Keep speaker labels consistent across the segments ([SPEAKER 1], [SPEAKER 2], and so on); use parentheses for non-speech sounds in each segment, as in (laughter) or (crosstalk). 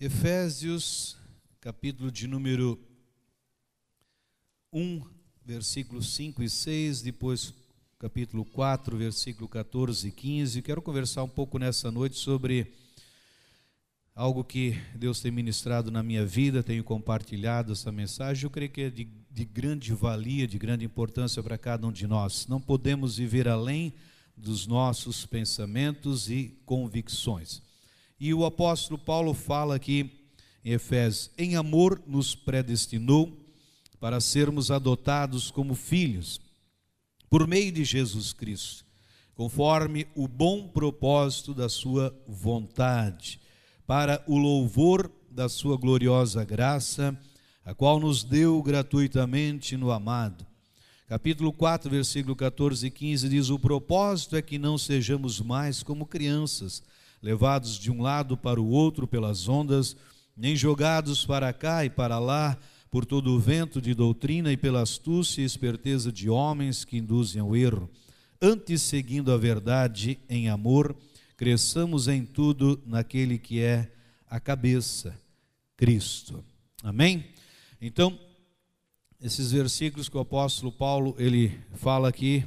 [SPEAKER 1] Efésios, capítulo de número 1, versículos 5 e 6, depois capítulo 4, versículo 14 e 15. Quero conversar um pouco nessa noite sobre algo que Deus tem ministrado na minha vida, tenho compartilhado essa mensagem. Eu creio que é de, de grande valia, de grande importância para cada um de nós. Não podemos viver além dos nossos pensamentos e convicções. E o apóstolo Paulo fala aqui em Efésios: em amor nos predestinou para sermos adotados como filhos, por meio de Jesus Cristo, conforme o bom propósito da Sua vontade, para o louvor da Sua gloriosa graça, a qual nos deu gratuitamente no amado. Capítulo 4, versículo 14 e 15 diz: O propósito é que não sejamos mais como crianças levados de um lado para o outro pelas ondas, nem jogados para cá e para lá por todo o vento de doutrina e pela astúcia e esperteza de homens que induzem ao erro. Antes, seguindo a verdade em amor, cresçamos em tudo naquele que é a cabeça, Cristo. Amém? Então, esses versículos que o apóstolo Paulo ele fala aqui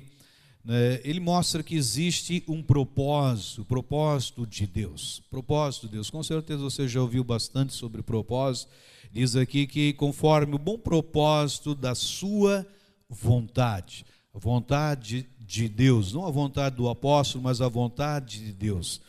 [SPEAKER 1] ele mostra que existe um propósito, propósito de Deus. Propósito de Deus. Com certeza você já ouviu bastante sobre propósito. Diz aqui que conforme o bom propósito da sua vontade, a vontade de Deus, não a vontade do apóstolo, mas a vontade de Deus.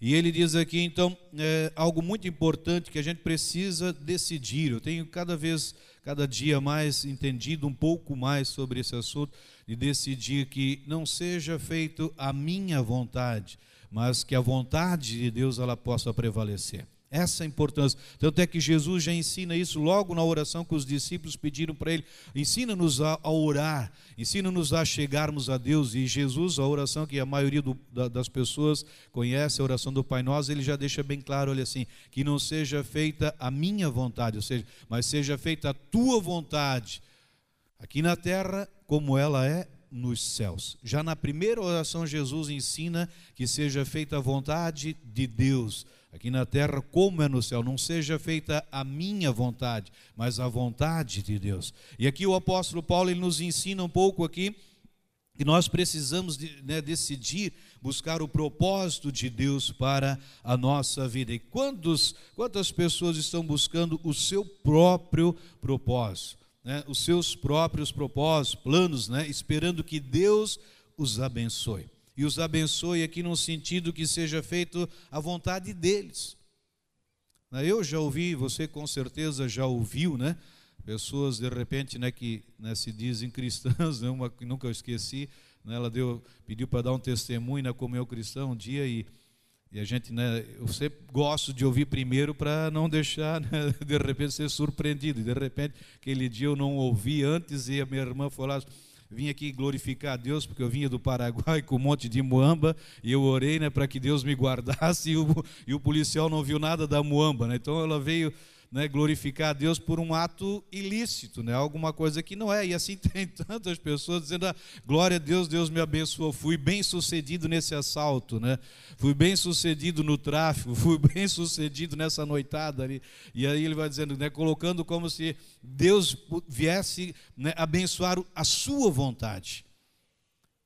[SPEAKER 1] E ele diz aqui, então, é, algo muito importante que a gente precisa decidir. Eu tenho cada vez, cada dia mais entendido um pouco mais sobre esse assunto de decidir que não seja feito a minha vontade, mas que a vontade de Deus ela possa prevalecer. Essa é a importância. Tanto é que Jesus já ensina isso logo na oração que os discípulos pediram para ele: ensina-nos a, orar, ensina-nos a chegarmos a Deus. E Jesus, a oração que a maioria do, da, das pessoas conhece, a oração do Pai Nosso, ele já deixa bem claro: olha assim, que não seja feita a minha vontade, ou seja, mas seja feita a tua vontade, aqui na terra como ela é nos céus. Já na primeira oração, Jesus ensina que seja feita a vontade de Deus aqui na terra, como é no céu. Não seja feita a minha vontade, mas a vontade de Deus. E aqui o apóstolo Paulo ele nos ensina um pouco aqui que nós precisamos né, decidir buscar o propósito de Deus para a nossa vida. E quantos, quantas pessoas estão buscando o seu próprio propósito? né, os seus próprios propósitos, planos, né, esperando que Deus os abençoe. E os abençoe aqui no sentido que seja feito a vontade deles. Né, eu já ouvi, você com certeza já ouviu, né? Pessoas de repente, né, que né, se dizem cristãs, né, uma que nunca esqueci, né, ela deu, pediu para dar um testemunho na né, comunhão cristã um dia e e a gente, né, eu sempre gosto de ouvir primeiro para não deixar, né, (laughs) de repente, ser surpreendido. De repente, aquele dia eu não ouvi antes e a minha irmã falou: ah, vim aqui glorificar a Deus, porque eu vinha do Paraguai (laughs) com um monte de muamba, e eu orei né, para que Deus me guardasse, (laughs) e o, e o policial não viu nada da muamba. Né? Então ela veio né, glorificar a Deus por um ato ilícito, né, alguma coisa que não é. E assim (laughs) tem tantas pessoas dizendo: ah, glória a Deus, Deus me abençoou, fui bem sucedido nesse assalto, né, fui bem sucedido no tráfico, fui (laughs) bem sucedido nessa noitada ali. E aí ele vai dizendo, né, colocando como se Deus viesse né, abençoar a sua vontade.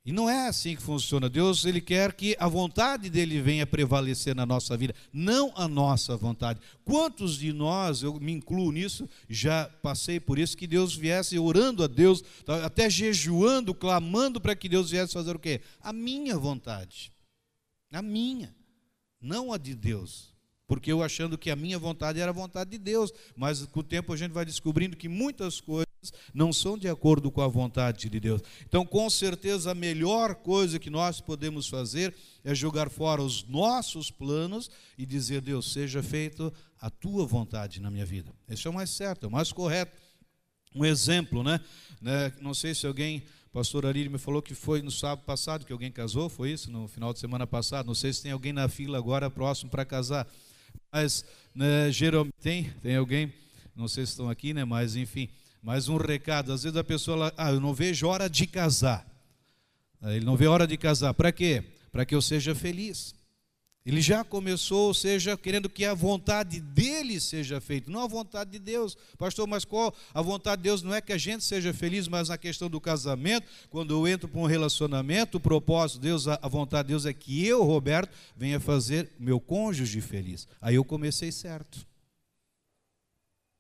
[SPEAKER 1] E não é assim que funciona. Deus, ele quer que a vontade dele venha prevalecer na nossa vida, não a nossa vontade. Quantos de nós, eu me incluo nisso, já passei por isso, que Deus viesse orando a Deus, até jejuando, clamando para que Deus viesse fazer o quê? A minha vontade. A minha, não a de Deus. Porque eu achando que a minha vontade era a vontade de Deus, mas com o tempo a gente vai descobrindo que muitas coisas não são de acordo com a vontade de Deus. Então, com certeza, a melhor coisa que nós podemos fazer é jogar fora os nossos planos e dizer: Deus, seja feito a tua vontade na minha vida. Esse é o mais certo, é o mais correto. Um exemplo, né? né? Não sei se alguém, pastor Arílio me falou que foi no sábado passado que alguém casou, foi isso? No final de semana passado. Não sei se tem alguém na fila agora próximo para casar. Mas, né, geralmente, tem, tem alguém, não sei se estão aqui, né? Mas, enfim mas um recado, às vezes a pessoa, ela, ah, eu não vejo hora de casar. Ele não vê hora de casar. Para quê? Para que eu seja feliz. Ele já começou, ou seja, querendo que a vontade dele seja feita, não a vontade de Deus. Pastor, mas qual a vontade de Deus não é que a gente seja feliz, mas na questão do casamento, quando eu entro para um relacionamento, o propósito de Deus, a vontade de Deus é que eu, Roberto, venha fazer meu cônjuge feliz. Aí eu comecei certo.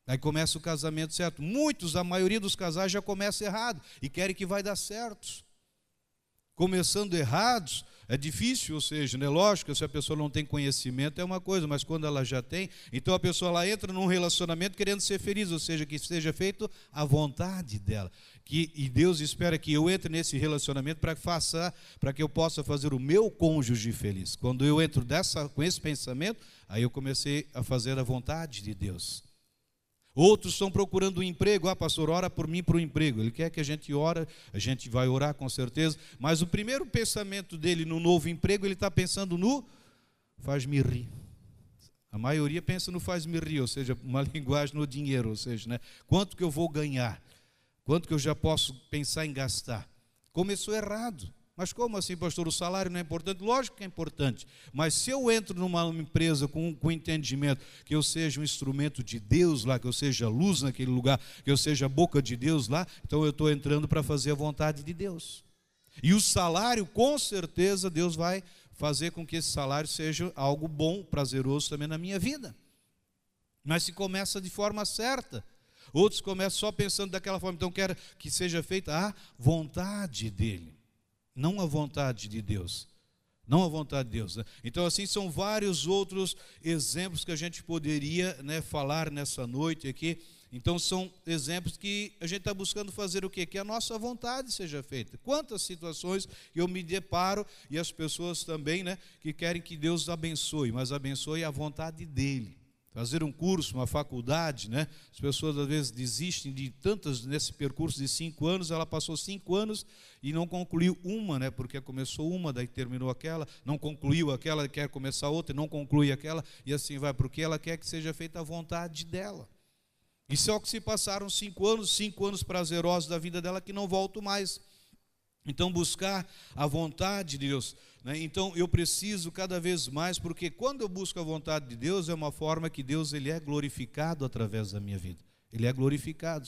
[SPEAKER 1] Aí começa o casamento certo. Muitos, a maioria dos casais já começa errado e querem que vai dar certo. Começando errados, é difícil, ou seja, né? lógico, se a pessoa não tem conhecimento é uma coisa, mas quando ela já tem, então a pessoa lá entra num relacionamento querendo ser feliz, ou seja, que seja feito a vontade dela. Que, e Deus espera que eu entre nesse relacionamento para faça, para que eu possa fazer o meu cônjuge feliz. Quando eu entro dessa, com esse pensamento, aí eu comecei a fazer a vontade de Deus. Outros estão procurando um emprego. Ah, pastor, ora por mim para o emprego. Ele quer que a gente ora, a gente vai orar com certeza. Mas o primeiro pensamento dele no novo emprego, ele está pensando no faz-me rir. A maioria pensa no faz-me rir, ou seja, uma (laughs) linguagem no dinheiro, ou seja, né? quanto que eu vou ganhar? Quanto que eu já posso pensar em gastar? Começou errado. Mas como assim, pastor? O salário não é importante? Lógico que é importante. Mas se eu entro numa empresa com, com entendimento que eu seja um instrumento de Deus lá, que eu seja luz naquele lugar, que eu seja boca de Deus lá, então eu estou entrando para fazer a vontade de Deus. E o salário, com certeza, Deus vai fazer com que esse salário seja algo bom, prazeroso também na minha vida. Mas se começa de forma certa. Outros começam só pensando daquela forma, então quero que seja feita a vontade dele não a vontade de Deus. Não a vontade de Deus. Né? Então, assim, são vários outros exemplos que a gente poderia né, falar nessa noite aqui. Então, são exemplos que a gente está buscando fazer o quê? Que a nossa vontade seja feita. Quantas situações eu me deparo, e as pessoas também, né, que querem que Deus abençoe, mas abençoe a vontade dEle fazer um curso, uma faculdade, né? As pessoas às vezes desistem de tantas nesse percurso de cinco anos. Ela passou cinco anos e não concluiu uma, né? Porque começou uma, daí terminou aquela, não concluiu aquela, quer começar outra, não conclui aquela e assim vai, porque ela quer que seja feita a vontade dela. E só que se passaram cinco anos, cinco anos prazerosos da vida dela que não volto mais. Então buscar a vontade de Deus né? Então eu preciso cada vez mais, porque quando eu busco a vontade de Deus, é uma forma que Deus ele é glorificado através da minha vida. Ele é glorificado.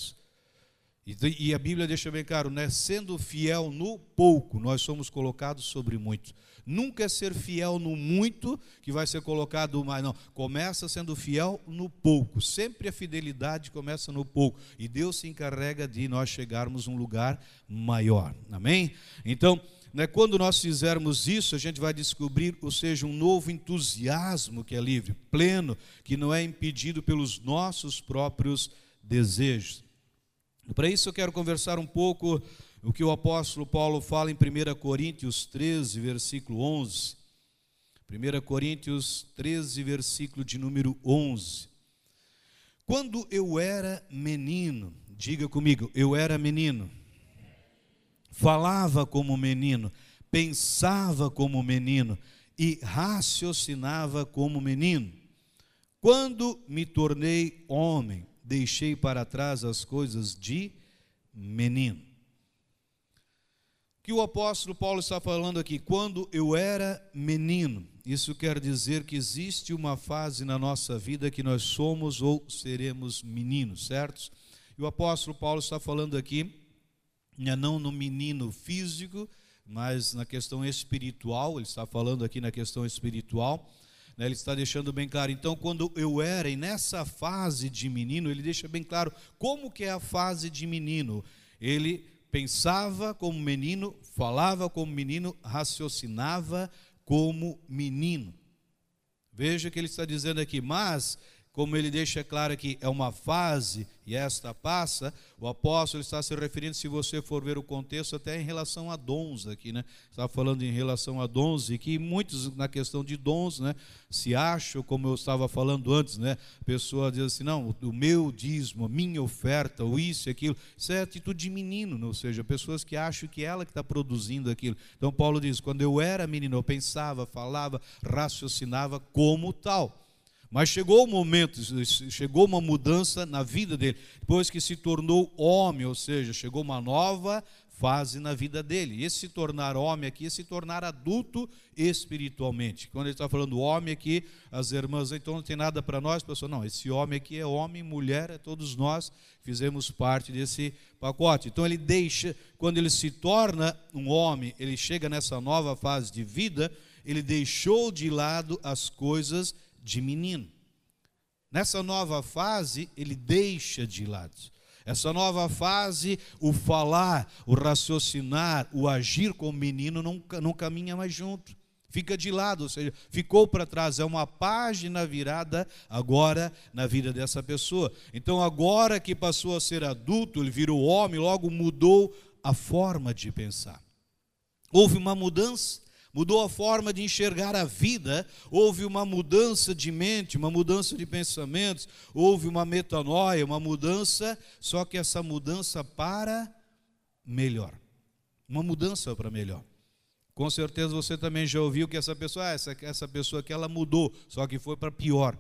[SPEAKER 1] E, a Bíblia deixa bem claro, né? sendo fiel no pouco, nós somos colocados sobre muito. Nunca é ser fiel no muito que vai ser colocado mais, não. Começa sendo fiel no pouco. Sempre a fidelidade começa no pouco. E Deus se encarrega de nós chegarmos a um lugar maior. Amém? Então, né, quando nós fizermos isso, a gente vai descobrir, ou seja, um novo entusiasmo que é livre, pleno, que não é impedido pelos nossos próprios desejos. Para isso eu quero conversar um pouco o que o apóstolo Paulo fala em 1 Coríntios 13, versículo 11. 1 Coríntios 13, versículo de número 11. Quando eu era menino, diga comigo, eu era menino falava como menino, pensava como menino e raciocinava como menino. Quando me tornei homem, deixei para trás as coisas de menino. Que o apóstolo Paulo está falando aqui? Quando eu era menino, isso quer dizer que existe uma fase na nossa vida que nós somos ou seremos meninos, certo? E o apóstolo Paulo está falando aqui né, não no menino físico, mas na questão espiritual, ele está falando aqui na questão espiritual, né, ele está deixando bem claro. Então, quando eu era, e nessa fase de menino, ele deixa bem claro como que é a fase de menino. Ele pensava como menino, falava como menino, raciocinava como menino. Veja que ele está dizendo aqui, mas como ele deixa claro que é uma fase e esta passa, o apóstolo está se referindo, se você for ver o contexto, até em relação a dons aqui, né? Está falando em relação a dons e que muitos na questão de dons, né, se acham, como eu estava falando antes, né? A pessoa diz assim: "Não, o meu dízimo, a minha oferta, o isso e aquilo". Isso é atitude de menino, ou seja, pessoas que acham que ela que está produzindo aquilo. Então Paulo diz: "Quando eu era menino, eu pensava, falava, raciocinava como tal". Mas chegou o momento, chegou uma mudança na vida dele, depois que se tornou homem, ou seja, chegou uma nova fase na vida dele. E esse se tornar homem aqui é se tornar adulto espiritualmente. Quando ele está falando homem aqui, as irmãs, então não tem nada para nós, pessoal. Não, esse homem aqui é homem, mulher, é todos nós fizemos parte desse pacote. Então ele deixa, quando ele se torna um homem, ele chega nessa nova fase de vida, ele deixou de lado as coisas de menino. Nessa nova fase, ele deixa de lado. Essa nova fase, o falar, o raciocinar, o agir como menino não, não caminha mais junto. Fica de lado, ou seja, ficou para trás. É uma página virada agora na vida dessa pessoa. Então, agora que passou a ser adulto, ele virou homem, logo mudou a forma de pensar. Houve uma mudança mudou a forma de enxergar a vida, houve uma mudança de mente, uma mudança de pensamentos, houve uma metanoia, uma mudança, só que essa mudança para melhor. Uma mudança para melhor. Com certeza você também já ouviu que essa pessoa, ah, essa, essa pessoa que ela mudou, só que foi para pior.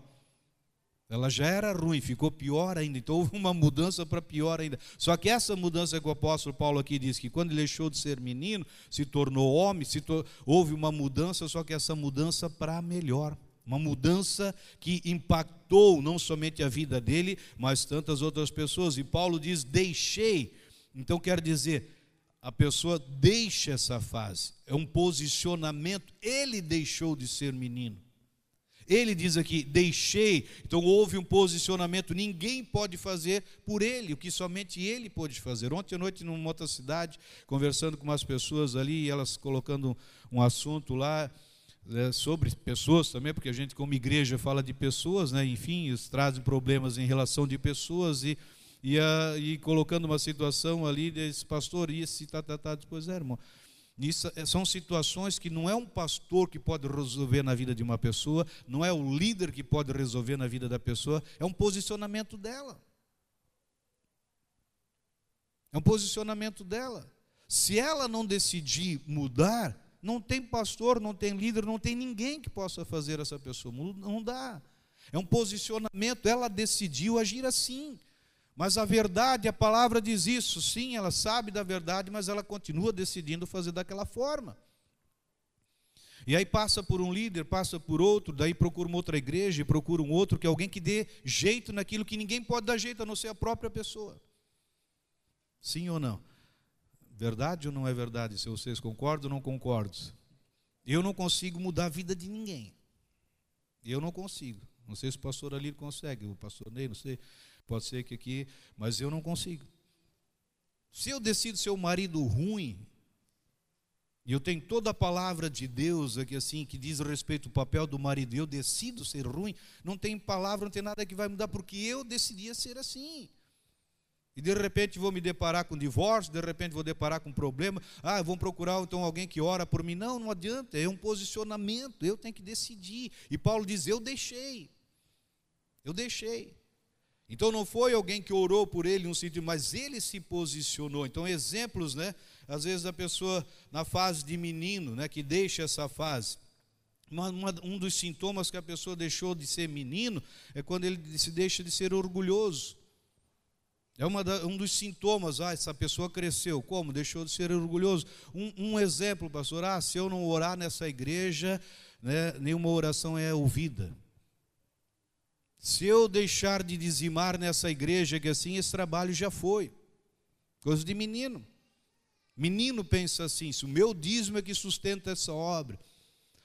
[SPEAKER 1] Ela já era ruim, ficou pior ainda. Então houve uma mudança para pior ainda. Só que essa mudança que o apóstolo Paulo aqui diz que quando ele deixou de ser menino, se tornou homem, se to... houve uma mudança, só que essa mudança para melhor. Uma mudança que impactou não somente a vida dele, mas tantas outras pessoas. E Paulo diz: deixei. Então quer dizer, a pessoa deixa essa fase. É um posicionamento. Ele deixou de ser menino. Ele diz aqui: deixei. Então houve um posicionamento. Ninguém pode fazer por ele o que somente ele pôde fazer. Ontem à noite, numa outra cidade, conversando com umas pessoas ali, elas colocando um assunto lá. É, sobre pessoas também, porque a gente, como igreja, fala de pessoas, né? enfim, eles trazem problemas em relação de pessoas e, e, a, e colocando uma situação ali, diz, pastor, e esse tá, tá, tá, depois, é, irmão, isso é, são situações que não é um pastor que pode resolver na vida de uma pessoa, não é o líder que pode resolver na vida da pessoa, é um posicionamento dela. É um posicionamento dela. Se ela não decidir mudar, não tem pastor, não tem líder, não tem ninguém que possa fazer essa pessoa. Não dá. É um posicionamento, ela decidiu agir assim. Mas a verdade, a palavra diz isso, sim, ela sabe da verdade, mas ela continua decidindo fazer daquela forma. E aí passa por um líder, passa por outro, daí procura uma outra igreja, procura um outro, que é alguém que dê jeito naquilo que ninguém pode dar jeito, a não ser a própria pessoa. Sim ou não? Verdade ou não é verdade? Se vocês concordam ou não concordam? Eu não consigo mudar a vida de ninguém. Eu não consigo. Não sei se o pastor ali consegue, o pastor Ney, não sei. Pode ser que aqui, mas eu não consigo. Se eu decido ser um marido ruim, e eu tenho toda a palavra de Deus aqui assim, que diz respeito ao papel do marido, e eu decido ser ruim, não tem palavra, não tem nada que vai mudar, porque eu decidia ser assim. E de repente vou me deparar com divórcio, de repente vou deparar com problema. Ah, vão procurar então alguém que ora por mim. Não, não adianta, é um posicionamento, eu tenho que decidir. E Paulo diz: Eu deixei. Eu deixei. Então não foi alguém que orou por ele no sentido, mas ele se posicionou. Então exemplos, né? Às vezes a pessoa na fase de menino, né, que deixa essa fase. Uma, uma, um dos sintomas que a pessoa deixou de ser menino é quando ele se deixa de ser orgulhoso. É da, um dos sintomas, ah, essa pessoa cresceu. Como? Deixou de ser orgulhoso. Um, um exemplo, pastor, ah, se eu não orar nessa igreja, né, nenhuma oração é ouvida. Se eu deixar de dizimar nessa igreja, que assim esse trabalho já foi. Coisa de menino. Menino pensa assim: se o meu dízimo é que sustenta essa obra,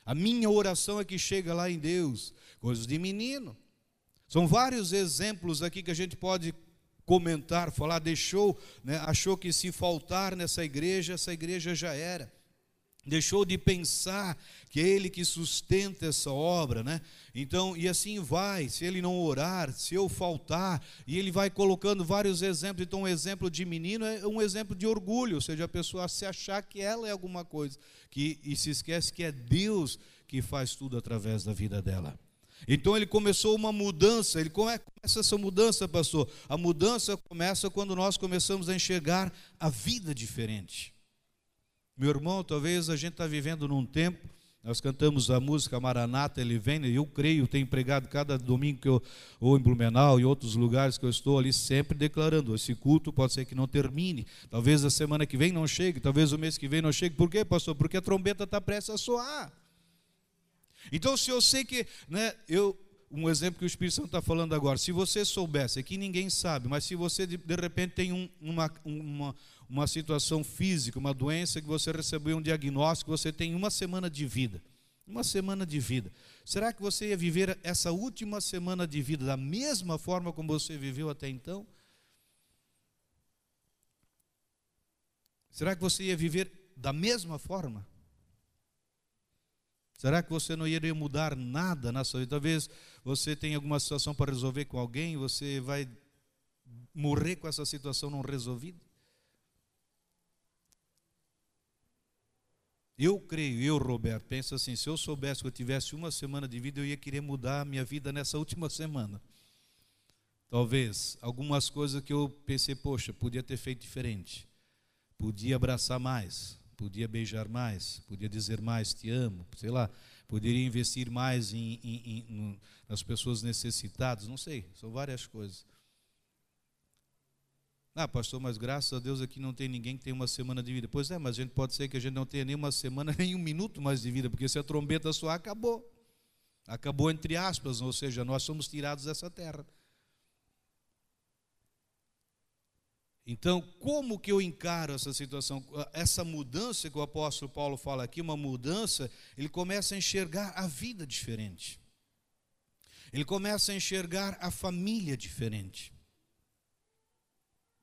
[SPEAKER 1] a minha oração é que chega lá em Deus. Coisas de menino. São vários exemplos aqui que a gente pode comentar, falar, deixou, né, achou que se faltar nessa igreja, essa igreja já era deixou de pensar que é ele que sustenta essa obra, né? Então, e assim vai, se ele não orar, se eu faltar, e ele vai colocando vários exemplos. Então, um exemplo de menino é um exemplo de orgulho, ou seja, a pessoa se achar que ela é alguma coisa, que e se esquece que é Deus que faz tudo através da vida dela. Então ele começou uma mudança. Ele começa essa mudança, pastor. A mudança começa quando nós começamos a enxergar a vida diferente. Meu irmão, talvez a gente está vivendo num tempo Nós cantamos a música Maranata, ele vem, e eu creio, tenho pregado cada domingo que eu, ou em Blumenau e outros lugares que eu estou ali, sempre declarando: esse culto pode ser que não termine, talvez a semana que vem não chegue, talvez o mês que vem não chegue. Por quê, pastor? Porque a trombeta está prestes a soar. Então, se eu sei que, né, eu, um exemplo que o Espírito Santo está falando agora, se você soubesse, aqui ninguém sabe, mas se você de, de repente tem um, uma, uma, uma situação física, uma doença que você recebeu um diagnóstico, você tem uma semana de vida. Uma semana de vida. Será que você ia viver essa última semana de vida da mesma forma como você viveu até então? Será que você ia viver da mesma forma? Será que você não iria mudar nada na sua vida? Talvez você tenha alguma situação para resolver com alguém, você vai morrer com essa situação não resolvida? Eu creio, eu, Roberto, penso assim: se eu soubesse que eu tivesse uma semana de vida, eu ia querer mudar a minha vida nessa última semana. Talvez algumas coisas que eu pensei, poxa, podia ter feito diferente. Podia abraçar mais, podia beijar mais, podia dizer mais, te amo, sei lá, poderia investir mais em, em, em, nas pessoas necessitadas, não sei, são várias coisas. Ah, pastor, mas graças a Deus aqui não tem ninguém que tem uma semana de vida. Pois é, mas a gente pode ser que a gente não tenha nem uma semana, (laughs) nem um minuto mais de vida, porque se a trombeta soar, acabou. Acabou entre aspas, ou seja, nós somos tirados dessa terra. Então, como que eu encaro essa situação? Essa mudança que o apóstolo Paulo fala aqui, uma mudança, ele começa a enxergar a vida diferente. Ele começa a enxergar a família diferente.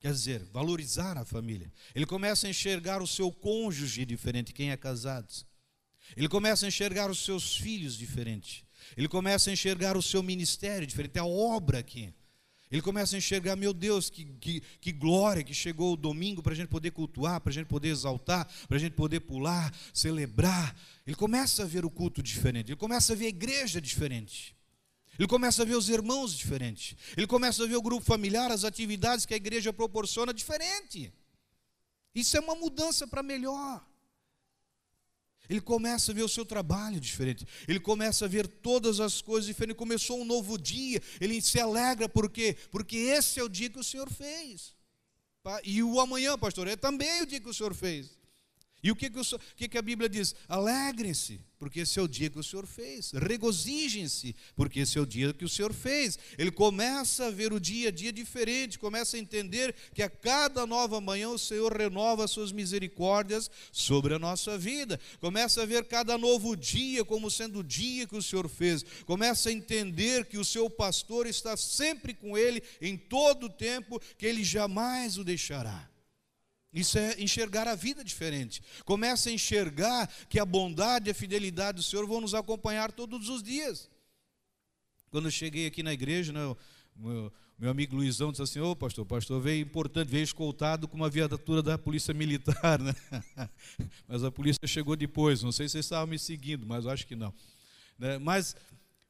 [SPEAKER 1] Quer dizer, valorizar a família. Ele começa a enxergar o seu cônjuge diferente, quem é casado. Ele começa a enxergar os seus filhos diferente. Ele começa a enxergar o seu ministério diferente, a obra aqui. Ele começa a enxergar, meu Deus, que, que, que glória que chegou o domingo para a gente poder cultuar, para a gente poder exaltar, para a gente poder pular, celebrar. Ele começa a ver o culto diferente, ele começa a ver a igreja diferente. Ele começa a ver os irmãos diferentes. Ele começa a ver o grupo familiar, as atividades que a igreja proporciona diferente. Isso é uma mudança para melhor. Ele começa a ver o seu trabalho diferente. Ele começa a ver todas as coisas diferentes. Começou um novo dia. Ele se alegra por quê? Porque esse é o dia que o Senhor fez. E o amanhã, pastor, é também o dia que o Senhor fez. E o que, que, o, que, que a Bíblia diz? Alegrem-se, porque esse é o dia que o Senhor fez. Regozijem-se, porque esse é o dia que o Senhor fez. Ele começa a ver o dia a dia diferente, começa a entender que a cada nova manhã o Senhor renova as suas misericórdias sobre a nossa vida. Começa a ver cada novo dia como sendo o dia que o Senhor fez. Começa a entender que o seu pastor está sempre com ele em todo o tempo, que ele jamais o deixará. Isso é enxergar a vida diferente. Começa a enxergar que a bondade e a fidelidade do Senhor vão nos acompanhar todos os dias. Quando eu cheguei aqui na igreja, né, meu, meu amigo Luizão disse assim: Ô oh, pastor, pastor veio importante, veio escoltado com uma viatura da polícia militar, né? (laughs) mas a polícia chegou depois. Não sei se vocês estavam me seguindo, mas acho que não. Né? Mas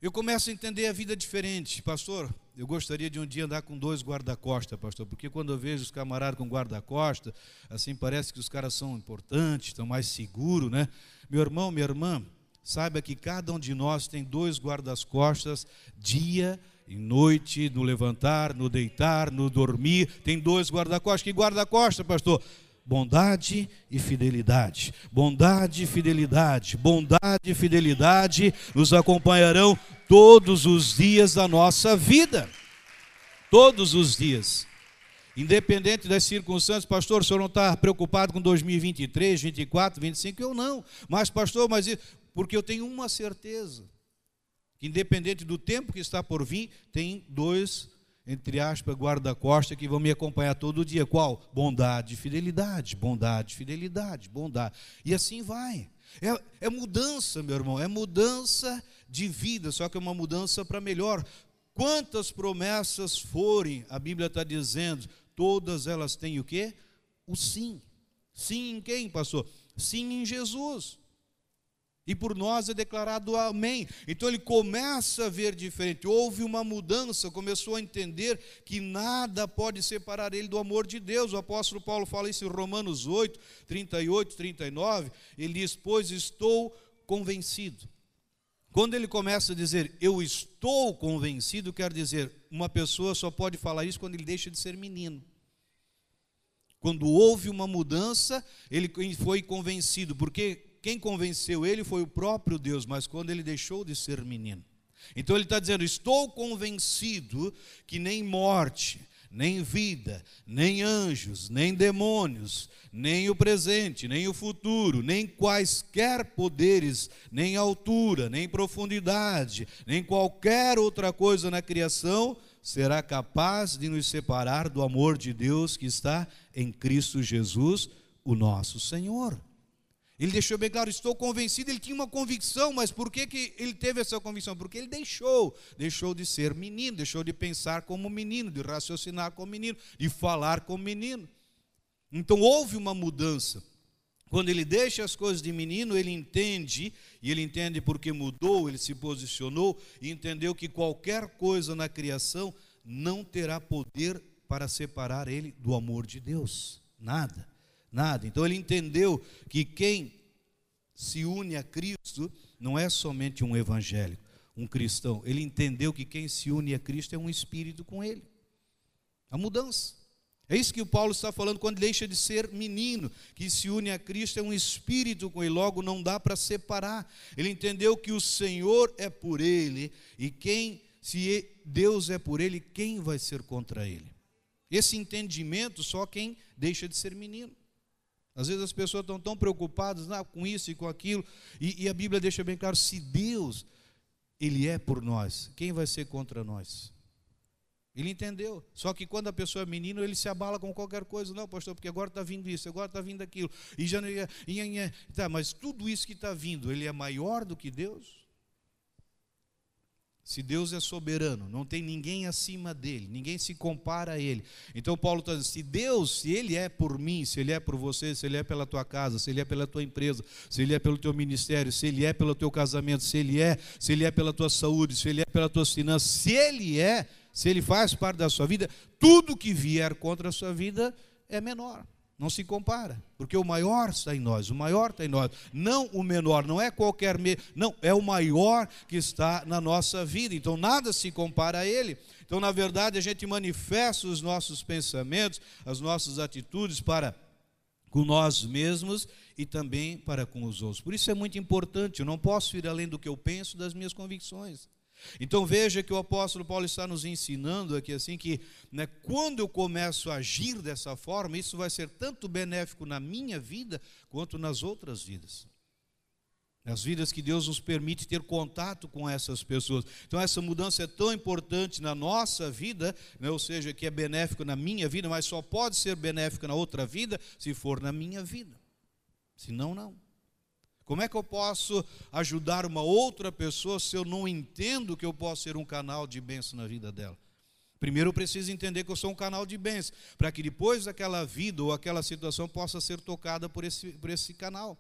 [SPEAKER 1] eu começo a entender a vida diferente. Pastor, eu gostaria de um dia andar com dois guarda-costa, pastor, porque quando eu vejo os camaradas com guarda-costa, assim parece que os caras são importantes, estão mais seguros, né? Meu irmão, minha irmã, saiba que cada um de nós tem dois guarda-costas, dia e noite, no levantar, no deitar, no dormir, tem dois guarda-costas. Que guarda-costa, pastor? Bondade e fidelidade. Bondade e fidelidade, bondade e fidelidade nos acompanharão todos os dias da nossa vida. Todos os dias. Independente das circunstâncias, pastor, o senhor não está preocupado com 2023, 24, 25? Eu não. Mas, pastor, mas porque eu tenho uma certeza: que independente do tempo que está por vir, tem dois entre aspas, guarda-costa que vão me acompanhar todo dia. Qual? Bondade, fidelidade, bondade, fidelidade, bondade. E assim vai. É, é mudança, meu irmão, é mudança de vida, só que é uma mudança para melhor. Quantas promessas forem, a Bíblia está dizendo, todas elas têm o quê? O sim. Sim em quem, pastor? Sim em Jesus e por nós é declarado amém. Então ele começa a ver diferente, houve uma mudança, começou a entender que nada pode separar ele do amor de Deus. O apóstolo Paulo fala isso em Romanos 8, 38, 39. Ele diz: Pois estou convencido. Quando ele começa a dizer eu estou convencido, quer dizer, uma pessoa só pode falar isso quando ele deixa de ser menino. Quando houve uma mudança, ele foi convencido, porque quem convenceu ele foi o próprio Deus, mas quando ele deixou de ser menino. Então ele está dizendo: Estou convencido que nem morte, nem vida, nem anjos, nem demônios, nem o presente, nem o futuro, nem quaisquer poderes, nem altura, nem profundidade, nem qualquer outra coisa na criação será capaz de nos separar do amor de Deus que está em Cristo Jesus, o nosso Senhor. Ele deixou bem claro, estou convencido, ele tinha uma convicção, mas por que, que ele teve essa convicção? Porque ele deixou, deixou de ser menino, deixou de pensar como menino, de raciocinar como menino, de falar como menino. Então houve uma mudança. Quando ele deixa as coisas de menino, ele entende, e ele entende porque mudou, ele se posicionou e entendeu que qualquer coisa na criação não terá poder para separar ele do amor de Deus. Nada. Nada. Então ele entendeu que quem se une a Cristo não é somente um evangélico, um cristão. Ele entendeu que quem se une a Cristo é um espírito com ele. A mudança. É isso que o Paulo está falando quando deixa de ser menino, que se une a Cristo é um espírito com ele, logo não dá para separar. Ele entendeu que o Senhor é por ele e quem se Deus é por ele, quem vai ser contra ele? Esse entendimento só quem deixa de ser menino. Às vezes as pessoas estão tão preocupadas ah, com isso e com aquilo, e, e a Bíblia deixa bem claro: se Deus, Ele é por nós, quem vai ser contra nós? Ele entendeu. Só que quando a pessoa é menino, ele se abala com qualquer coisa. Não, pastor, porque agora está vindo isso, agora está vindo aquilo. E já e, e, tá, mas tudo isso que está vindo, ele é maior do que Deus? Se Deus é soberano, não tem ninguém acima dele, ninguém se compara a ele. Então Paulo está dizendo: se Deus, se ele é por mim, se ele é por você, se ele é pela tua casa, se ele é pela tua empresa, se ele é pelo teu ministério, se ele é pelo teu casamento, se ele é, se ele é pela tua saúde, se ele é pelas tuas finanças, se ele é, se ele faz parte da sua vida, tudo que vier contra a sua vida é menor. Não se compara, porque o maior está em nós, o maior está em nós, não o menor, não é qualquer, me... não, é o maior que está na nossa vida, então nada se compara a ele. Então, na verdade, a gente manifesta os nossos pensamentos, as nossas atitudes para com nós mesmos e também para com os outros. Por isso é muito importante, eu não posso ir além do que eu penso, das minhas convicções. Então veja que o apóstolo Paulo está nos ensinando aqui assim que né, quando eu começo a agir dessa forma, isso vai ser tanto benéfico na minha vida quanto nas outras vidas. Nas vidas que Deus nos permite ter contato com essas pessoas. Então, essa mudança é tão importante na nossa vida, né, ou seja, que é benéfico na minha vida, mas só pode ser benéfico na outra vida se for na minha vida. Senão, não. Como é que eu posso ajudar uma outra pessoa se eu não entendo que eu posso ser um canal de bênção na vida dela? Primeiro eu preciso entender que eu sou um canal de bênção, para que depois aquela vida ou aquela situação possa ser tocada por esse, por esse canal.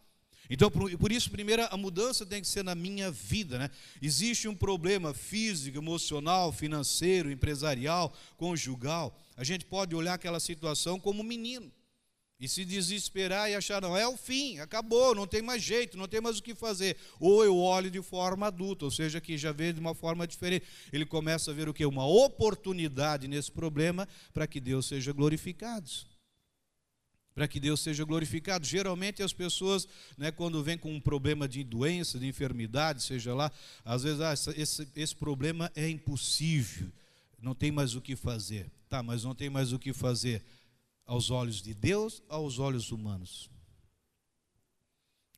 [SPEAKER 1] Então, por, por, isso, primeiro, a mudança tem que ser na minha vida. Né? Existe um problema físico, emocional, financeiro, empresarial, conjugal. A gente pode olhar aquela situação como um menino. E se desesperar e achar, não, é o fim, acabou, não tem mais jeito, não tem mais o que fazer. Ou eu olho de forma adulta, ou seja, que já vê de uma forma diferente. Ele começa a ver o que? Uma oportunidade nesse problema para que Deus seja glorificado. Para que Deus seja glorificado. Geralmente as pessoas, né, quando vêm com um problema de doença, de enfermidade, seja lá, às vezes, ah, esse, esse problema é impossível, não tem mais o que fazer. Tá, mas não tem mais o que fazer aos olhos de Deus, aos olhos humanos.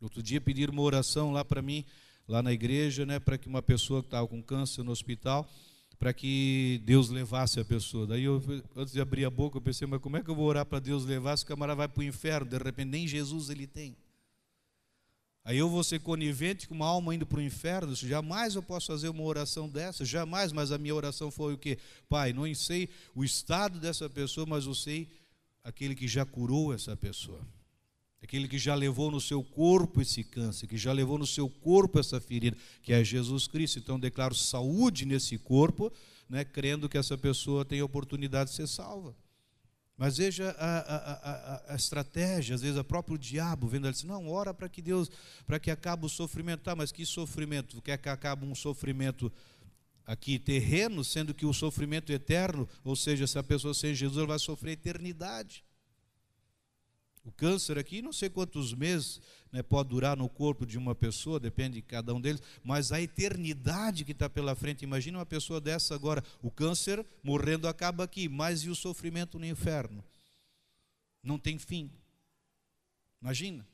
[SPEAKER 1] Outro dia pediram uma oração lá para mim, lá na igreja, né, para que uma pessoa que estava com câncer no hospital, para que Deus levasse a pessoa. Daí eu, antes de abrir a boca, eu pensei, mas como é que eu vou orar para Deus levar se o camarada vai para o inferno? De repente, nem Jesus ele tem. Aí eu vou ser conivente com uma alma indo para o inferno? Jamais eu posso fazer uma oração dessa, jamais, mas a minha oração foi o quê? Pai, não sei o estado dessa pessoa, mas eu sei aquele que já curou essa pessoa, aquele que já levou no seu corpo esse câncer, que já levou no seu corpo essa ferida, que é Jesus Cristo. Então declaro saúde nesse corpo, né, crendo que essa pessoa tem a oportunidade de ser salva. Mas veja a, a, a, a, estratégia, às vezes o próprio diabo vendo ele assim, não, ora para que Deus, para que acabe o sofrimento. Tá, mas que sofrimento? Quer que acabe um sofrimento aqui terreno, sendo que o sofrimento eterno, ou seja, se a pessoa sem Jesus, ela vai sofrer eternidade. O câncer aqui, não sei quantos meses né, pode durar no corpo de uma pessoa, depende de cada um deles, mas a eternidade que está pela frente, imagina uma pessoa dessa agora, o câncer morrendo acaba aqui, mas e o sofrimento no inferno? Não tem fim. Imagina.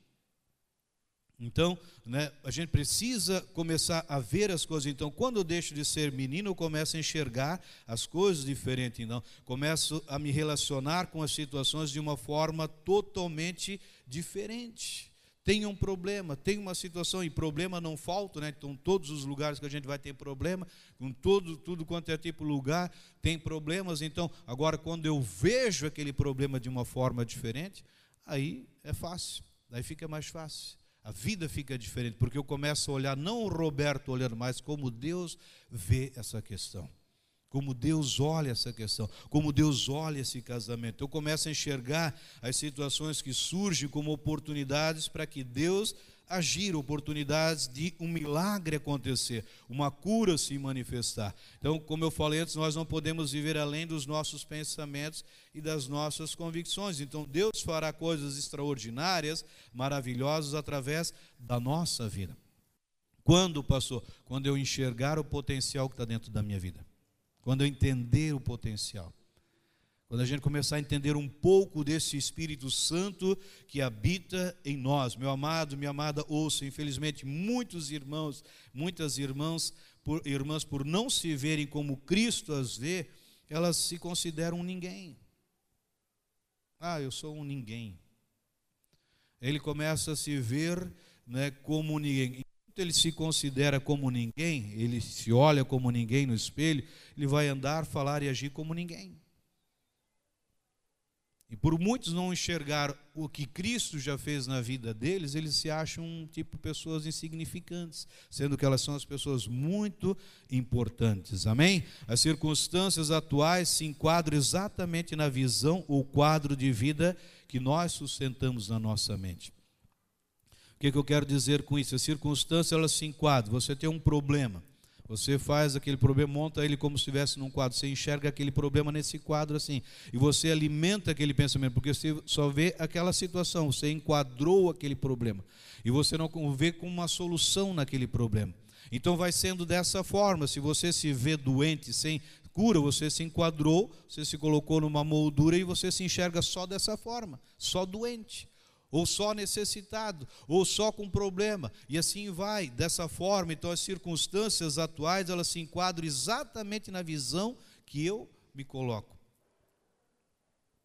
[SPEAKER 1] Então, né, a gente precisa começar a ver as coisas. Então, quando eu deixo de ser menino, eu começo a enxergar as coisas diferentes. Então, começo a me relacionar com as situações de uma forma totalmente diferente. Tem um problema, tem uma situação, e problema não falta, né? Então, todos os lugares que a gente vai ter problema, com todo, tudo quanto é tipo lugar, tem problemas. Então, agora, quando eu vejo aquele problema de uma forma diferente, aí é fácil, aí fica mais fácil a vida fica diferente, porque eu começo a olhar não o Roberto olhando, mas como Deus vê essa questão. Como Deus olha essa questão, como Deus olha esse casamento. Eu começo a enxergar as situações que surgem como oportunidades para que Deus agir, oportunidades de um milagre acontecer, uma cura se manifestar. Então, como eu falei antes, nós não podemos viver além dos nossos pensamentos e das nossas convicções. Então, Deus fará coisas extraordinárias, maravilhosas através da nossa vida. Quando, pastor? Quando eu enxergar o potencial que está dentro da minha vida. Quando eu entender o potencial. Quando a gente começar a entender um pouco desse Espírito Santo que habita em nós, meu amado, minha amada, ouça, infelizmente, muitos irmãos, muitas irmãs, por, irmãs, por não se verem como Cristo as vê, elas se consideram ninguém. Ah, eu sou um ninguém. Ele começa a se ver né, como ninguém. Enquanto ele se considera como ninguém, ele se olha como ninguém no espelho, ele vai andar, falar e agir como ninguém. E por muitos não enxergar o que Cristo já fez na vida deles, eles se acham tipo pessoas insignificantes, sendo que elas são as pessoas muito importantes. Amém? As circunstâncias atuais se enquadram exatamente na visão ou quadro de vida que nós sustentamos na nossa mente. O que, que eu quero dizer com isso? As circunstâncias elas se enquadram. Você tem um problema. Você faz aquele problema, monta ele como se estivesse num quadro. Você enxerga aquele problema nesse quadro assim. E você alimenta aquele pensamento, porque você só vê aquela situação. Você enquadrou aquele problema. E você não vê como uma solução naquele problema. Então vai sendo dessa forma. Se você se vê doente, sem cura, você se enquadrou, você se colocou numa moldura e você se enxerga só dessa forma, só doente ou só necessitado, ou só com problema, e assim vai, dessa forma. Então, as circunstâncias atuais, elas se enquadram exatamente na visão que eu me coloco.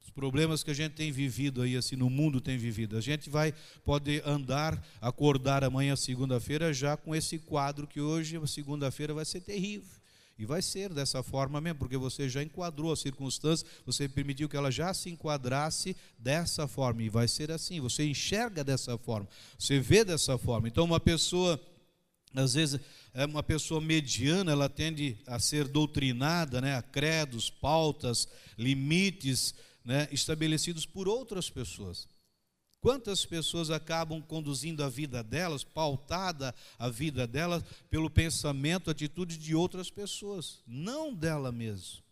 [SPEAKER 1] Os problemas que a gente tem vivido aí, assim, no mundo tem vivido, a gente vai, pode andar, acordar amanhã, segunda-feira, já com esse quadro que hoje, segunda-feira, vai ser terrível. E vai ser dessa forma mesmo, porque você já enquadrou a circunstância, você permitiu que ela já se enquadrasse dessa forma. E vai ser assim, você enxerga dessa forma, você vê dessa forma. Então, uma pessoa, às vezes, é uma pessoa mediana, ela tende a ser doutrinada, né, a credos, pautas, limites né, estabelecidos por outras pessoas. Quantas pessoas acabam conduzindo a vida delas, pautada a vida delas, pelo pensamento, atitude de outras pessoas, não dela mesma.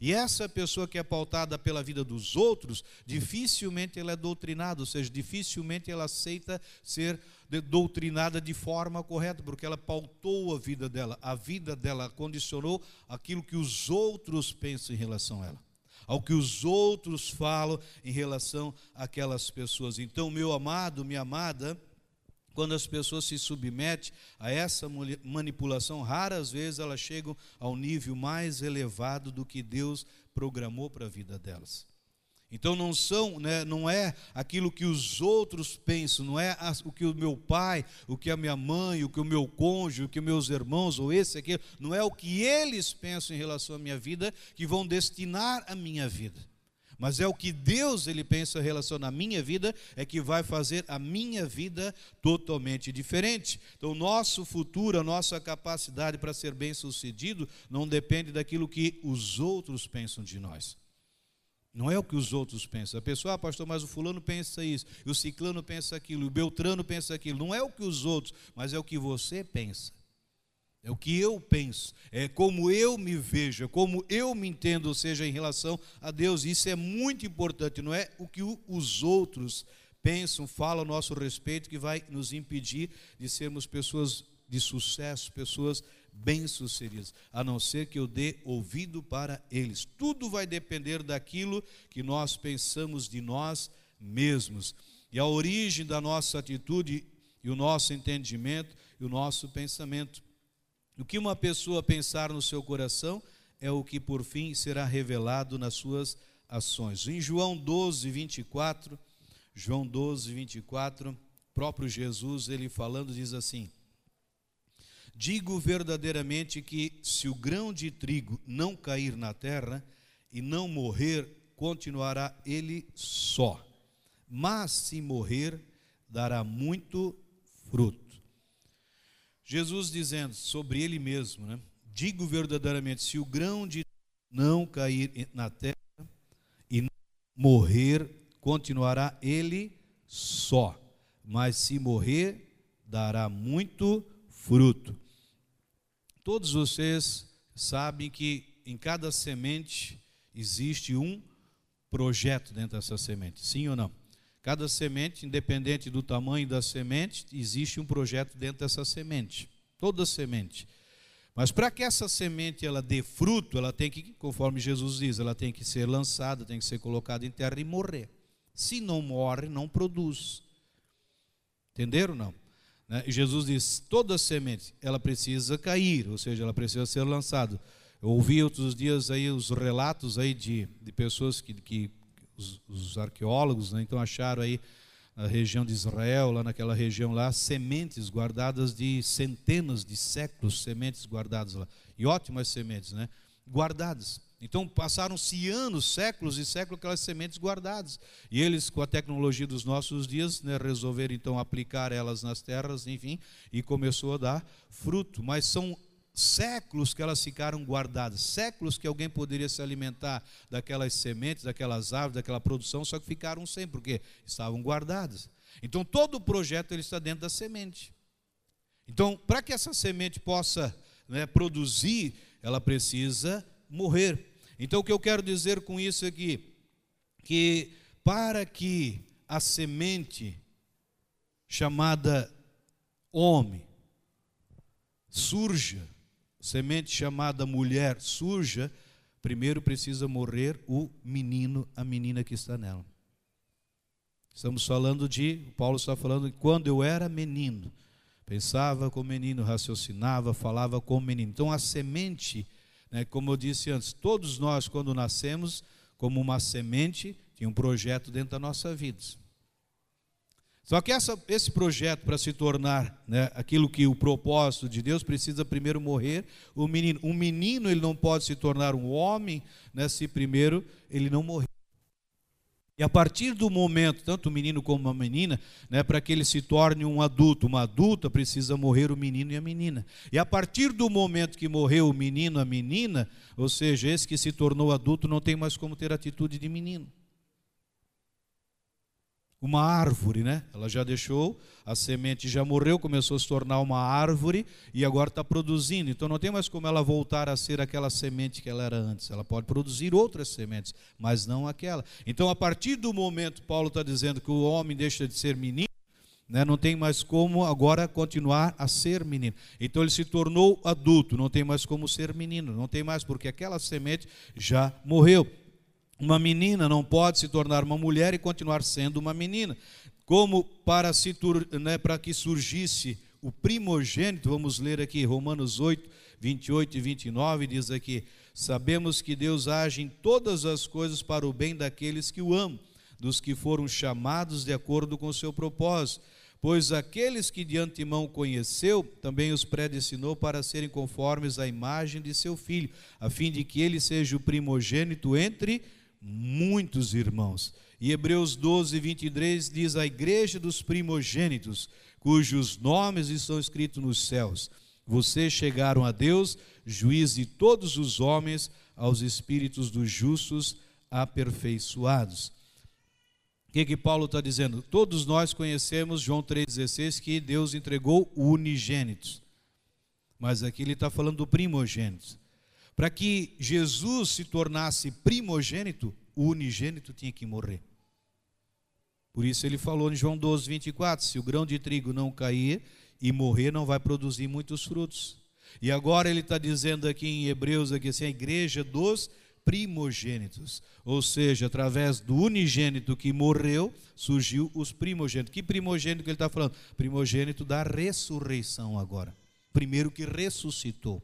[SPEAKER 1] E essa pessoa que é pautada pela vida dos outros, dificilmente ela é doutrinada, ou seja, dificilmente ela aceita ser doutrinada de forma correta, porque ela pautou a vida dela, a vida dela condicionou aquilo que os outros pensam em relação a ela ao que os outros falam em relação àquelas pessoas. Então, meu amado, minha amada, quando as pessoas se submetem a essa manipulação, raras vezes elas chegam ao nível mais elevado do que Deus programou para a vida delas. Então não são, né, não é aquilo que os outros pensam, não é o que o meu pai, o que a minha mãe, o que o meu cônjuge, o que meus irmãos ou esse aqui, não é o que eles pensam em relação à minha vida que vão destinar a minha vida. Mas é o que Deus ele pensa em relação à minha vida é que vai fazer a minha vida totalmente diferente. Então, nosso futuro, a nossa capacidade para ser bem-sucedido não depende daquilo que os outros pensam de nós. Não é o que os outros pensam. A pessoa, ah, pastor, mas o fulano pensa isso, o ciclano pensa aquilo, e o beltrano pensa aquilo. Não é o que os outros, mas é o que você pensa. É o que eu penso, é como eu me vejo, é como eu me entendo, ou seja, em relação a Deus. Isso é muito importante, não é o que os outros pensam, falam a nosso respeito, que vai nos impedir de sermos pessoas de sucesso, pessoas bem-sucedidas, a não ser que eu dê ouvido para eles. Tudo vai depender daquilo que nós pensamos de nós mesmos. E a origem da nossa atitude e o nosso entendimento e o nosso pensamento. O que uma pessoa pensar no seu coração é o que por fim será revelado nas suas ações. Em João 12, 24, João 12, 24, próprio Jesus, ele falando, diz assim: Digo verdadeiramente que se o grão de trigo não cair na terra e não morrer, continuará ele só. Mas se morrer, dará muito fruto. Jesus dizendo sobre ele mesmo, né? Digo verdadeiramente, se o grão de não cair na terra e morrer, continuará ele só, mas se morrer, dará muito fruto. Todos vocês sabem que em cada semente existe um projeto dentro dessa semente, sim ou não? Cada semente, independente do tamanho da semente, existe um projeto dentro dessa semente. Toda semente. Mas para que essa semente ela dê fruto, ela tem que, conforme Jesus diz, ela tem que ser lançada, tem que ser colocada em terra e morrer. Se não morre, não produz. Entenderam não? Né? E Jesus diz: toda semente ela precisa cair, ou seja, ela precisa ser lançada. Eu ouvi outros dias aí os relatos aí de, de pessoas que, que os, os arqueólogos, né, então acharam aí na região de Israel, lá naquela região lá, sementes guardadas de centenas de séculos, sementes guardadas lá. E ótimas sementes, né? Guardadas. Então passaram-se anos, séculos e séculos aquelas sementes guardadas. E eles, com a tecnologia dos nossos dias, né, resolveram então aplicar elas nas terras, enfim, e começou a dar fruto. Mas são séculos que elas ficaram guardadas, séculos que alguém poderia se alimentar daquelas sementes, daquelas árvores, daquela produção, só que ficaram sem, porque estavam guardadas. Então todo o projeto ele está dentro da semente. Então, para que essa semente possa né, produzir, ela precisa morrer. Então, o que eu quero dizer com isso aqui, que para que a semente chamada homem surja, semente chamada mulher surja, primeiro precisa morrer o menino, a menina que está nela. Estamos falando de, Paulo está falando de quando eu era menino, pensava como menino, raciocinava, falava como menino. Então a semente, como eu disse antes, todos nós quando nascemos, como uma semente, tinha um projeto dentro da nossa vida. Só que essa, esse projeto, para se tornar né, aquilo que o propósito de Deus, precisa primeiro morrer o menino. Um menino ele não pode se tornar um homem né, se primeiro ele não morrer. E a partir do momento, tanto o menino como a menina, né, para que ele se torne um adulto, uma adulta, precisa morrer o menino e a menina. E a partir do momento que morreu o menino, a menina, ou seja, esse que se tornou adulto não tem mais como ter atitude de menino uma árvore, né? Ela já deixou, a semente já morreu, começou a se tornar uma árvore e agora está produzindo. Então não tem mais como ela voltar a ser aquela semente que ela era antes. Ela pode produzir outras sementes, mas não aquela. Então a partir do momento, Paulo está dizendo que o homem deixa de ser menino, né? não tem mais como agora continuar a ser menino. Então ele se tornou adulto, não tem mais como ser menino, não tem mais, porque aquela semente já morreu. Uma menina não pode se tornar uma mulher e continuar sendo uma menina. Como para, se, né, para que surgisse o primogênito, vamos ler aqui Romanos 8, 28 e 29, diz aqui: Sabemos que Deus age em todas as coisas para o bem daqueles que o amam, dos que foram chamados de acordo com o seu propósito. Pois aqueles que de antemão conheceu, também os predestinou para serem conformes à imagem de seu filho, a fim de que ele seja o primogênito entre muitos irmãos. E Hebreus 12, 23 diz: A igreja dos primogênitos, cujos nomes estão escritos nos céus. Vocês chegaram a Deus, juiz de todos os homens, aos espíritos dos justos, aperfeiçoados. O que, que Paulo está dizendo? Todos nós conhecemos João 3,16 que Deus entregou o unigênito. Mas aqui ele está falando do primogênito. Para que Jesus se tornasse primogênito, o unigênito tinha que morrer. Por isso ele falou em João 12, 24: se o grão de trigo não cair e morrer, não vai produzir muitos frutos. E agora ele está dizendo aqui em Hebreus, aqui assim, a igreja dos primogênitos. Ou seja, através do unigênito que morreu, surgiu os primogênitos. Que primogênito que ele está falando? Primogênito da ressurreição agora. Primeiro que ressuscitou.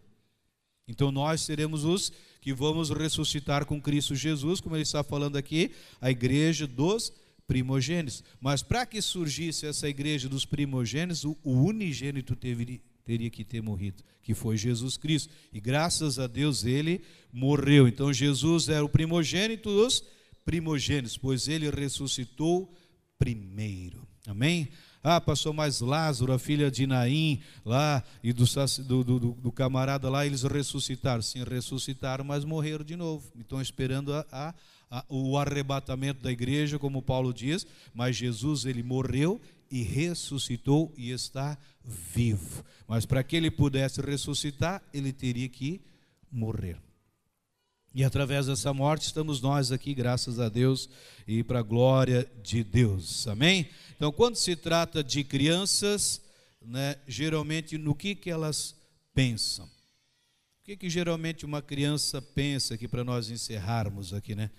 [SPEAKER 1] Então nós seremos os que vamos ressuscitar com Cristo Jesus, como ele está falando aqui, a igreja dos primogênitos. Mas para que surgisse essa igreja dos primogênitos, o, unigênito teve, teria que ter morrido, que foi Jesus Cristo. E graças a Deus ele morreu. Então Jesus era o primogênito dos primogênitos, pois ele ressuscitou primeiro. Amém? Ah, passou mais Lázaro, a filha de Naim, lá, e do, do, do, do, camarada lá, eles ressuscitaram. Sim, ressuscitaram, mas morreram de novo. Estão esperando a, a, a, o arrebatamento da igreja, como Paulo diz, mas Jesus, ele morreu e ressuscitou e está vivo. Mas para que ele pudesse ressuscitar, ele teria que morrer. E através dessa morte estamos nós aqui, graças a Deus e para a glória de Deus. Amém? Então, quando se trata de crianças, né, geralmente no que, que elas pensam? O que, que geralmente uma criança pensa aqui para nós encerrarmos aqui, né?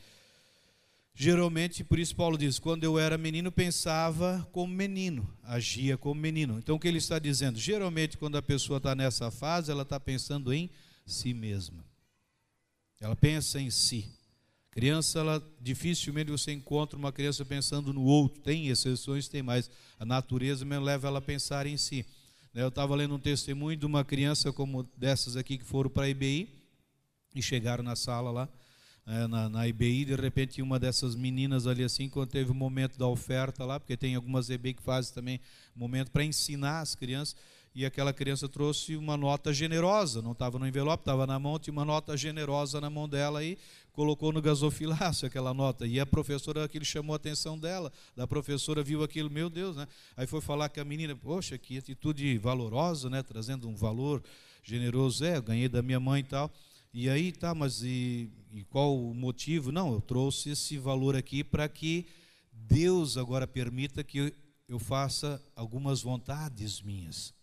[SPEAKER 1] Geralmente, por isso Paulo diz: quando eu era menino, pensava como menino, agia como menino. Então, o que ele está dizendo? Geralmente, quando a pessoa está nessa fase, ela está pensando em si mesma. Ela pensa em si. Criança, ela, dificilmente você encontra uma criança pensando no outro. Tem exceções, tem, mas a natureza mesmo leva ela a pensar em si. Né, eu estava lendo um testemunho de uma criança como dessas aqui que foram para a IBI e chegaram na sala lá, é, na, na IBI, de repente uma dessas meninas ali assim, quando teve o momento da oferta lá, porque tem algumas IBI que fazem também momento para ensinar as crianças, e aquela criança trouxe uma nota generosa, não estava no envelope, estava na mão, tinha uma nota generosa na mão dela aí, colocou no gasofilácio (laughs) aquela nota. E a professora, aquilo chamou a atenção dela. Da professora viu aquilo, meu Deus, né? Aí foi falar com a menina, poxa, que atitude valorosa, né? Trazendo um valor generoso. É, eu ganhei da minha mãe e tal. E aí, tá, mas e, e qual o motivo? Não, eu trouxe esse valor aqui para que Deus agora permita que eu faça algumas vontades minhas.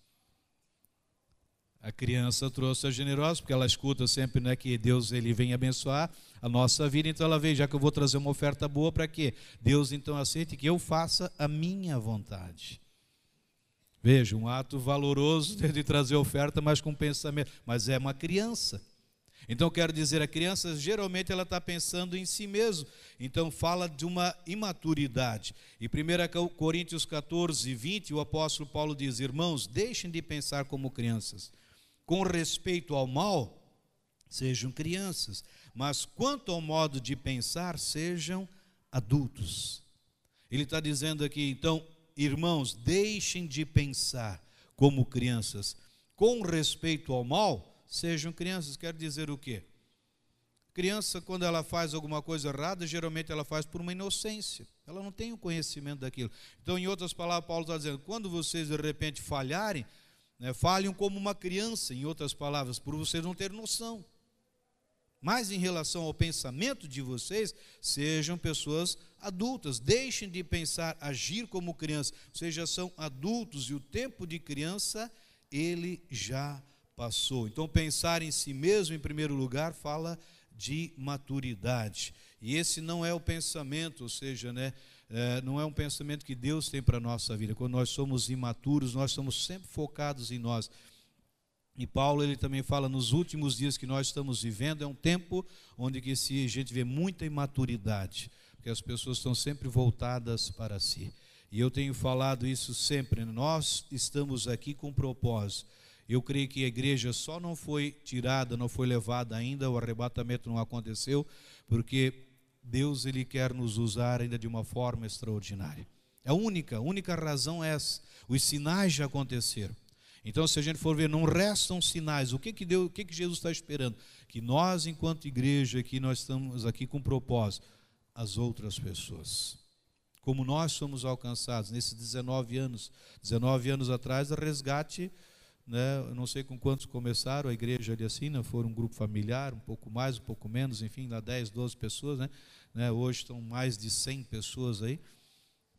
[SPEAKER 1] A criança trouxe a generosa, porque ela escuta sempre né, que Deus ele vem abençoar a nossa vida, então ela veio, já que eu vou trazer uma oferta boa, para quê? Deus então aceite que eu faça a minha vontade. Veja, um ato valoroso (laughs) de trazer oferta, mas com pensamento. Mas é uma criança. Então quero dizer, a criança geralmente ela está pensando em si mesmo. Então fala de uma imaturidade. E 1 Coríntios 14, 20, o apóstolo Paulo diz: Irmãos, deixem de pensar como crianças com respeito ao mal, sejam crianças, mas quanto ao modo de pensar, sejam adultos. Ele está dizendo aqui, então, irmãos, deixem de pensar como crianças. Com respeito ao mal, sejam crianças. Quer dizer o quê? Criança, quando ela faz alguma coisa errada, geralmente ela faz por uma inocência. Ela não tem o conhecimento daquilo. Então, em outras palavras, Paulo está dizendo: quando vocês de repente falharem, né, falham como uma criança, em outras palavras, por vocês não ter noção. Mas em relação ao pensamento de vocês, sejam pessoas adultas, deixem de pensar, agir como criança, vocês já são adultos e o tempo de criança, ele já passou. Então, pensar em si mesmo, em primeiro lugar, fala de maturidade. E esse não é o pensamento, ou seja, né, é, não é um pensamento que Deus tem para a nossa vida. Quando nós somos imaturos, nós estamos sempre focados em nós. E Paulo ele também fala nos últimos dias que nós estamos vivendo é um tempo onde que se a gente vê muita imaturidade, porque as pessoas estão sempre voltadas para si. E eu tenho falado isso sempre. Nós estamos aqui com propósito. Eu creio que a igreja só não foi tirada, não foi levada ainda, o arrebatamento não aconteceu, porque Deus ele quer nos usar ainda de uma forma extraordinária. É a única, a única razão é essa. Os sinais já aconteceram. Então, se a gente for ver, não restam sinais. O que que, Deus, o que, que Jesus está esperando? Que nós, enquanto igreja, aqui nós estamos aqui com propósito, as outras pessoas. Como nós somos alcançados nesses 19 anos. 19 anos atrás, a resgate, né, eu não sei com quantos começaram a igreja ali assim, né, foram um grupo familiar, um pouco mais, um pouco menos, enfim, lá 10, 12 pessoas, né, né, hoje estão mais de 100 pessoas aí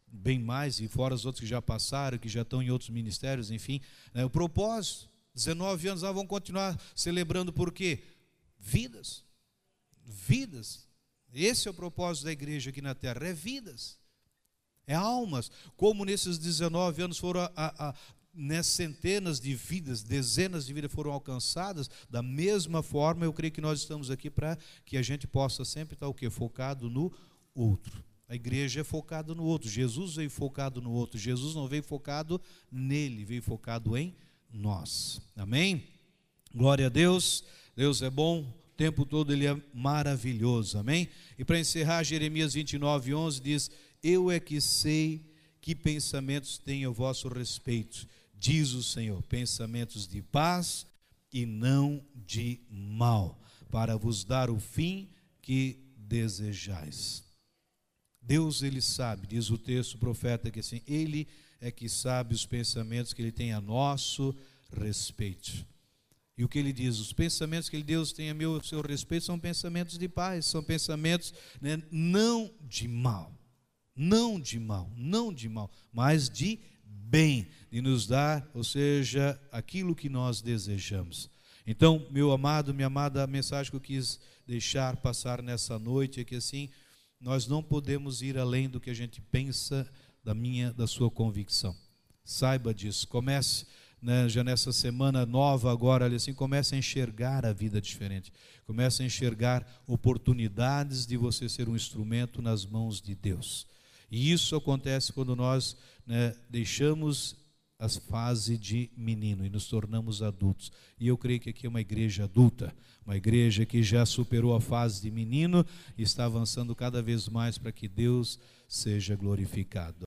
[SPEAKER 1] bem mais, e fora os outros que já passaram, que já estão em outros ministérios, enfim. Né, o propósito, 19 anos, ah, vão continuar celebrando por quê? Vidas. Vidas. Esse é o propósito da igreja aqui na terra, é vidas. É almas. Como nesses 19 anos foram a, a né, centenas de vidas, dezenas de vidas foram alcançadas, da mesma forma, eu creio que nós estamos aqui para que a gente possa sempre estar o quê? Focado no outro. A igreja é focada no outro. Jesus veio focado no outro. Jesus não veio focado nele, veio focado em nós. Amém? Glória a Deus. Deus é bom. O tempo todo ele é maravilhoso. Amém? E para encerrar, Jeremias 29, 11 diz: Eu é que sei que pensamentos tenho a vosso respeito, diz o Senhor, pensamentos de paz e não de mal, para vos dar o fim que desejais. Deus ele sabe, diz o texto profeta que assim, ele é que sabe os pensamentos que ele tem a nosso respeito. E o que ele diz? Os pensamentos que Deus tem a meu seu respeito são pensamentos de paz, são pensamentos né, não de mal, não de mal, não de mal, mas de bem, de nos dar, ou seja, aquilo que nós desejamos. Então, meu amado, minha amada, a mensagem que eu quis deixar passar nessa noite é que assim nós não podemos ir além do que a gente pensa da minha, da sua convicção. Saiba disso. Comece né, já nessa semana nova agora, assim, comece a enxergar a vida diferente. Comece a enxergar oportunidades de você ser um instrumento nas mãos de Deus. E isso acontece quando nós né, deixamos a fase de menino e nos tornamos adultos. E eu creio que aqui é uma igreja adulta, uma igreja que já superou a fase de menino e está avançando cada vez mais para que Deus seja glorificado.